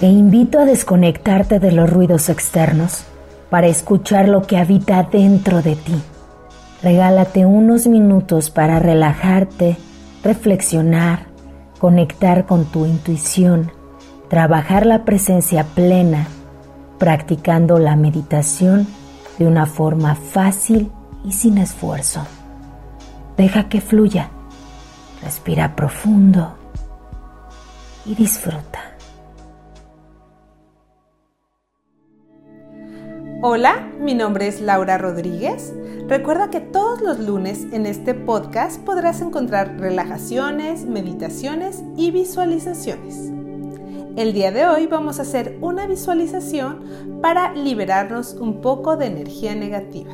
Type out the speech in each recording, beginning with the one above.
Te invito a desconectarte de los ruidos externos para escuchar lo que habita dentro de ti. Regálate unos minutos para relajarte, reflexionar, conectar con tu intuición, trabajar la presencia plena, practicando la meditación de una forma fácil y sin esfuerzo. Deja que fluya, respira profundo y disfruta. Hola, mi nombre es Laura Rodríguez. Recuerda que todos los lunes en este podcast podrás encontrar relajaciones, meditaciones y visualizaciones. El día de hoy vamos a hacer una visualización para liberarnos un poco de energía negativa.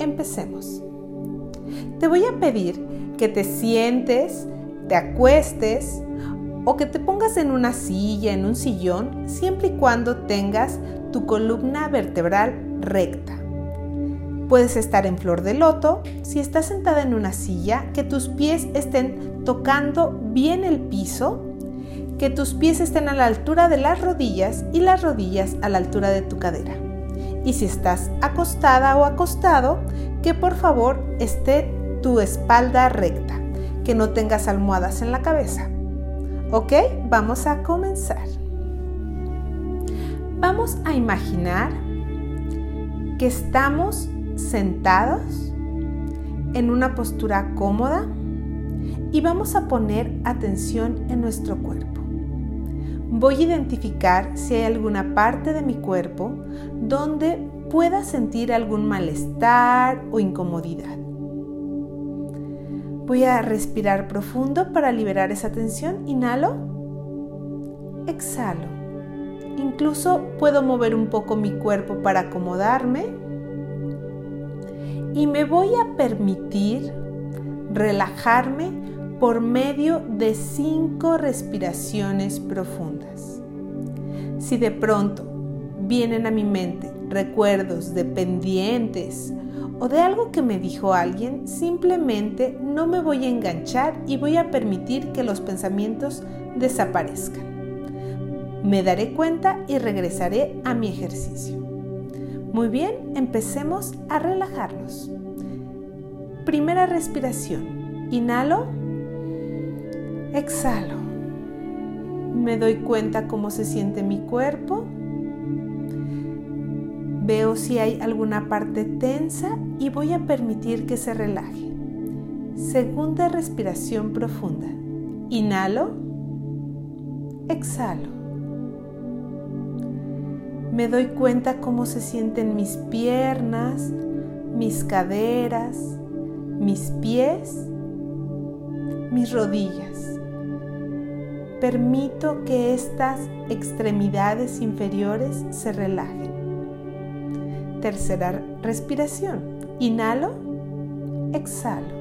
Empecemos. Te voy a pedir que te sientes, te acuestes o que te pongas en una silla, en un sillón, siempre y cuando tengas tu columna vertebral recta. Puedes estar en flor de loto, si estás sentada en una silla, que tus pies estén tocando bien el piso, que tus pies estén a la altura de las rodillas y las rodillas a la altura de tu cadera. Y si estás acostada o acostado, que por favor esté tu espalda recta, que no tengas almohadas en la cabeza. ¿Ok? Vamos a comenzar. Vamos a imaginar que estamos sentados en una postura cómoda y vamos a poner atención en nuestro cuerpo. Voy a identificar si hay alguna parte de mi cuerpo donde pueda sentir algún malestar o incomodidad. Voy a respirar profundo para liberar esa tensión. Inhalo. Exhalo. Incluso puedo mover un poco mi cuerpo para acomodarme. Y me voy a permitir relajarme por medio de cinco respiraciones profundas. Si de pronto vienen a mi mente recuerdos de pendientes o de algo que me dijo alguien, simplemente no me voy a enganchar y voy a permitir que los pensamientos desaparezcan. Me daré cuenta y regresaré a mi ejercicio. Muy bien, empecemos a relajarnos. Primera respiración. Inhalo. Exhalo. Me doy cuenta cómo se siente mi cuerpo. Veo si hay alguna parte tensa y voy a permitir que se relaje. Segunda respiración profunda. Inhalo. Exhalo me doy cuenta cómo se sienten mis piernas, mis caderas, mis pies, mis rodillas. Permito que estas extremidades inferiores se relajen. Tercera respiración. Inhalo, exhalo.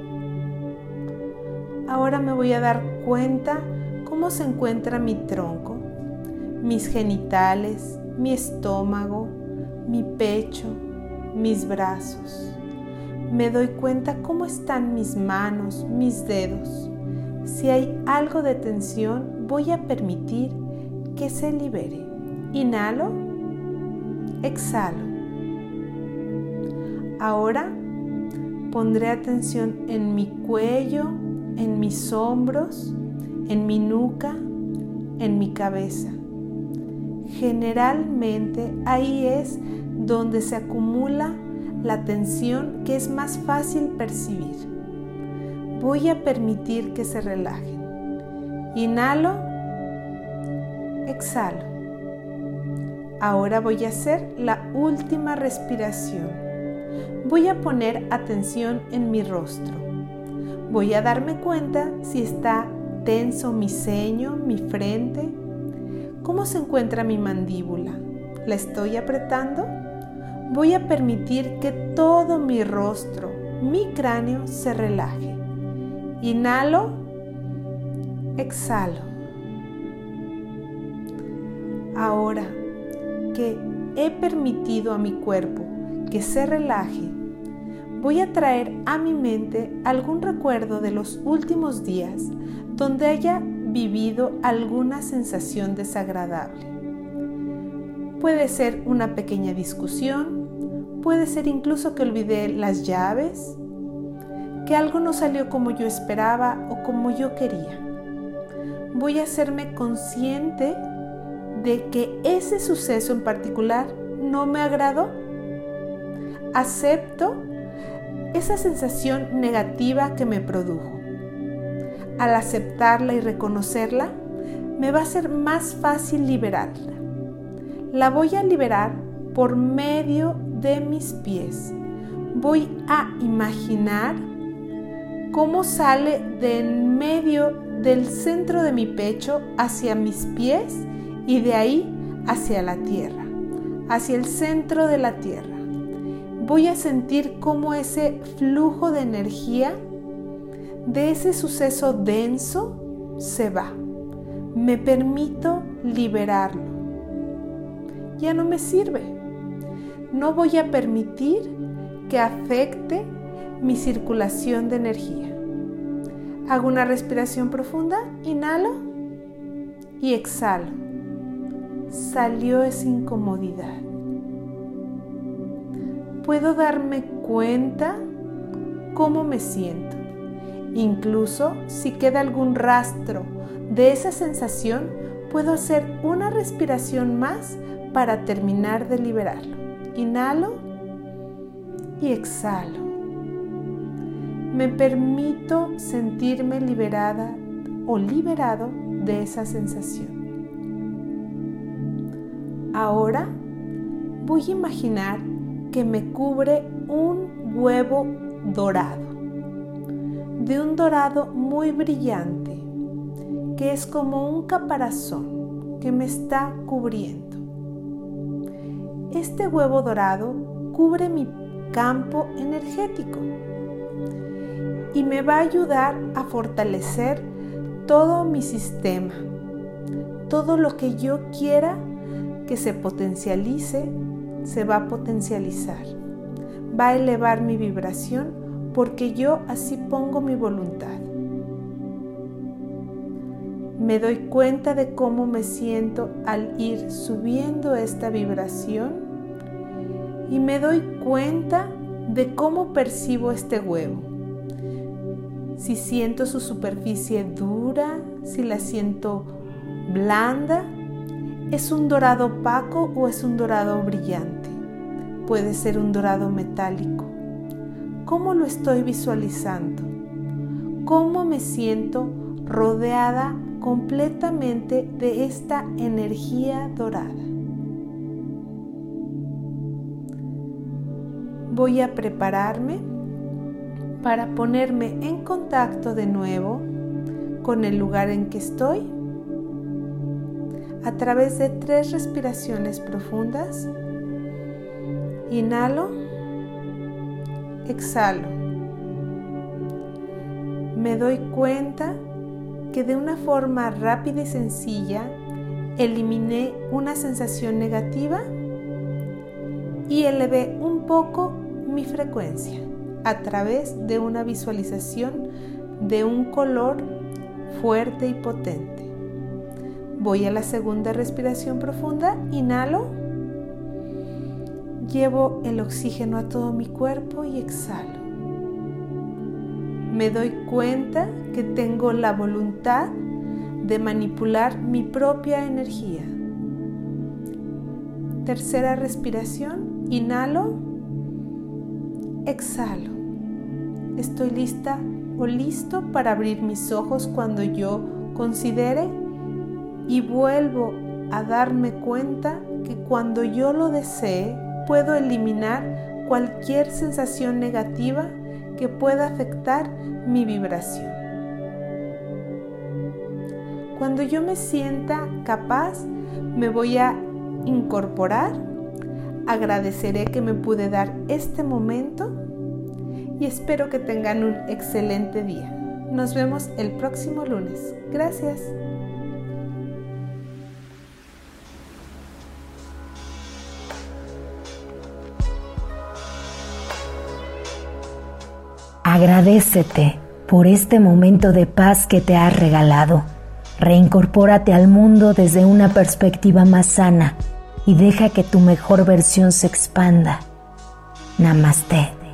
Ahora me voy a dar cuenta cómo se encuentra mi tronco, mis genitales, mi estómago, mi pecho, mis brazos. Me doy cuenta cómo están mis manos, mis dedos. Si hay algo de tensión, voy a permitir que se libere. Inhalo, exhalo. Ahora pondré atención en mi cuello, en mis hombros, en mi nuca, en mi cabeza. Generalmente ahí es donde se acumula la tensión que es más fácil percibir. Voy a permitir que se relajen. Inhalo, exhalo. Ahora voy a hacer la última respiración. Voy a poner atención en mi rostro. Voy a darme cuenta si está tenso mi ceño, mi frente, ¿Cómo se encuentra mi mandíbula? ¿La estoy apretando? Voy a permitir que todo mi rostro, mi cráneo se relaje. Inhalo, exhalo. Ahora que he permitido a mi cuerpo que se relaje, voy a traer a mi mente algún recuerdo de los últimos días donde haya vivido alguna sensación desagradable. Puede ser una pequeña discusión, puede ser incluso que olvidé las llaves, que algo no salió como yo esperaba o como yo quería. Voy a hacerme consciente de que ese suceso en particular no me agradó. Acepto esa sensación negativa que me produjo. Al aceptarla y reconocerla, me va a ser más fácil liberarla. La voy a liberar por medio de mis pies. Voy a imaginar cómo sale de en medio del centro de mi pecho hacia mis pies y de ahí hacia la tierra, hacia el centro de la tierra. Voy a sentir cómo ese flujo de energía de ese suceso denso se va. Me permito liberarlo. Ya no me sirve. No voy a permitir que afecte mi circulación de energía. Hago una respiración profunda, inhalo y exhalo. Salió esa incomodidad. Puedo darme cuenta cómo me siento. Incluso si queda algún rastro de esa sensación, puedo hacer una respiración más para terminar de liberarlo. Inhalo y exhalo me permito sentirme liberada o liberado de esa sensación. Ahora voy a imaginar que me cubre un huevo dorado, de un dorado muy brillante, que es como un caparazón que me está cubriendo. Este huevo dorado cubre mi campo energético y me va a ayudar a fortalecer todo mi sistema. Todo lo que yo quiera que se potencialice, se va a potencializar. Va a elevar mi vibración porque yo así pongo mi voluntad. Me doy cuenta de cómo me siento al ir subiendo esta vibración y me doy cuenta de cómo percibo este huevo si siento su superficie dura, si la siento blanda, ¿es un dorado opaco o es un dorado brillante? Puede ser un dorado metálico. ¿Cómo lo estoy visualizando? ¿Cómo me siento rodeada completamente de esta energía dorada? Voy a prepararme para ponerme en contacto de nuevo con el lugar en que estoy a través de tres respiraciones profundas. Inhalo, exhalo. Me doy cuenta que de una forma rápida y sencilla eliminé una sensación negativa y elevé un poco mi frecuencia a través de una visualización de un color fuerte y potente. Voy a la segunda respiración profunda, inhalo, llevo el oxígeno a todo mi cuerpo y exhalo. Me doy cuenta que tengo la voluntad de manipular mi propia energía. Tercera respiración, inhalo, exhalo estoy lista o listo para abrir mis ojos cuando yo considere y vuelvo a darme cuenta que cuando yo lo desee puedo eliminar cualquier sensación negativa que pueda afectar mi vibración. Cuando yo me sienta capaz, me voy a incorporar, agradeceré que me pude dar este momento y espero que tengan un excelente día. Nos vemos el próximo lunes. Gracias. Agradecete por este momento de paz que te has regalado. Reincorpórate al mundo desde una perspectiva más sana y deja que tu mejor versión se expanda. Namaste.